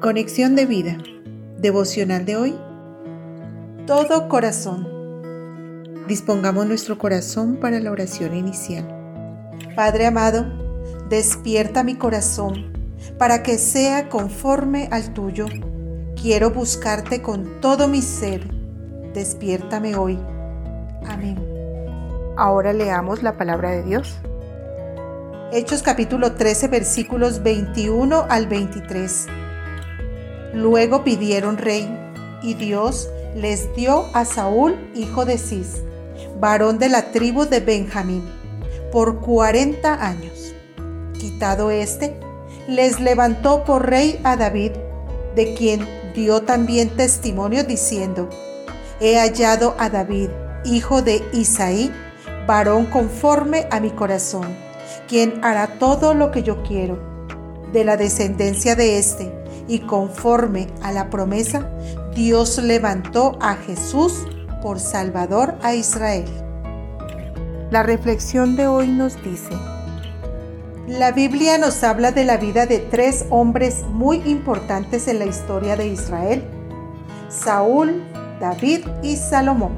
Conexión de vida. Devocional de hoy. Todo corazón. Dispongamos nuestro corazón para la oración inicial. Padre amado, despierta mi corazón para que sea conforme al tuyo. Quiero buscarte con todo mi ser. Despiértame hoy. Amén. Ahora leamos la palabra de Dios. Hechos capítulo 13 versículos 21 al 23. Luego pidieron rey, y Dios les dio a Saúl, hijo de Cis, varón de la tribu de Benjamín, por cuarenta años. Quitado éste, les levantó por rey a David, de quien dio también testimonio diciendo, He hallado a David, hijo de Isaí, varón conforme a mi corazón, quien hará todo lo que yo quiero. De la descendencia de éste, y conforme a la promesa, Dios levantó a Jesús por Salvador a Israel. La reflexión de hoy nos dice, la Biblia nos habla de la vida de tres hombres muy importantes en la historia de Israel, Saúl, David y Salomón.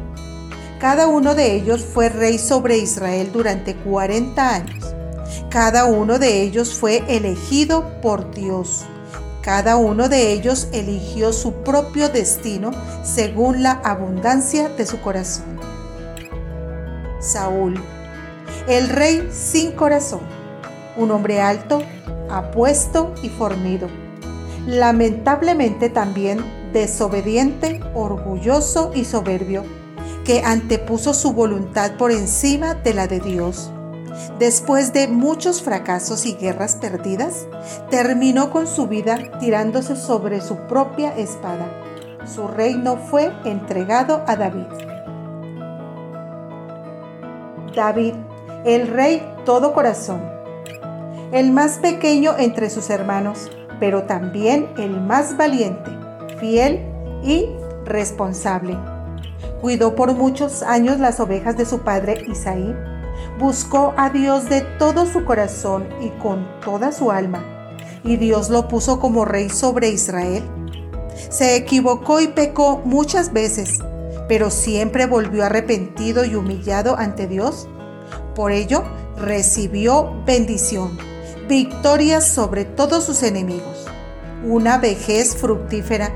Cada uno de ellos fue rey sobre Israel durante 40 años. Cada uno de ellos fue elegido por Dios cada uno de ellos eligió su propio destino según la abundancia de su corazón. Saúl, el rey sin corazón, un hombre alto, apuesto y fornido. Lamentablemente también desobediente, orgulloso y soberbio, que antepuso su voluntad por encima de la de Dios Después de muchos fracasos y guerras perdidas, terminó con su vida tirándose sobre su propia espada. Su reino fue entregado a David. David, el rey todo corazón, el más pequeño entre sus hermanos, pero también el más valiente, fiel y responsable. Cuidó por muchos años las ovejas de su padre Isaí buscó a Dios de todo su corazón y con toda su alma, y Dios lo puso como rey sobre Israel. Se equivocó y pecó muchas veces, pero siempre volvió arrepentido y humillado ante Dios. Por ello, recibió bendición, victorias sobre todos sus enemigos, una vejez fructífera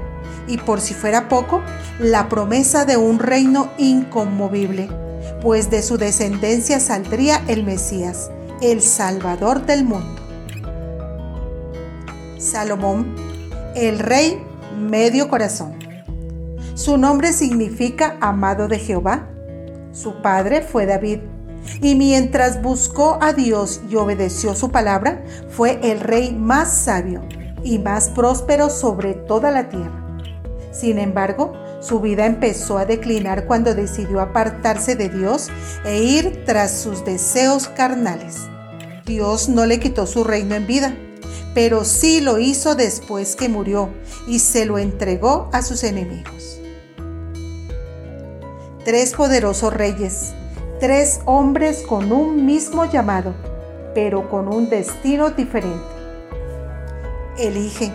y por si fuera poco, la promesa de un reino inconmovible pues de su descendencia saldría el Mesías, el Salvador del mundo. Salomón, el rey medio corazón. Su nombre significa amado de Jehová. Su padre fue David, y mientras buscó a Dios y obedeció su palabra, fue el rey más sabio y más próspero sobre toda la tierra. Sin embargo, su vida empezó a declinar cuando decidió apartarse de Dios e ir tras sus deseos carnales. Dios no le quitó su reino en vida, pero sí lo hizo después que murió y se lo entregó a sus enemigos. Tres poderosos reyes, tres hombres con un mismo llamado, pero con un destino diferente. Elige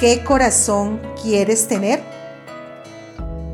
¿Qué corazón quieres tener?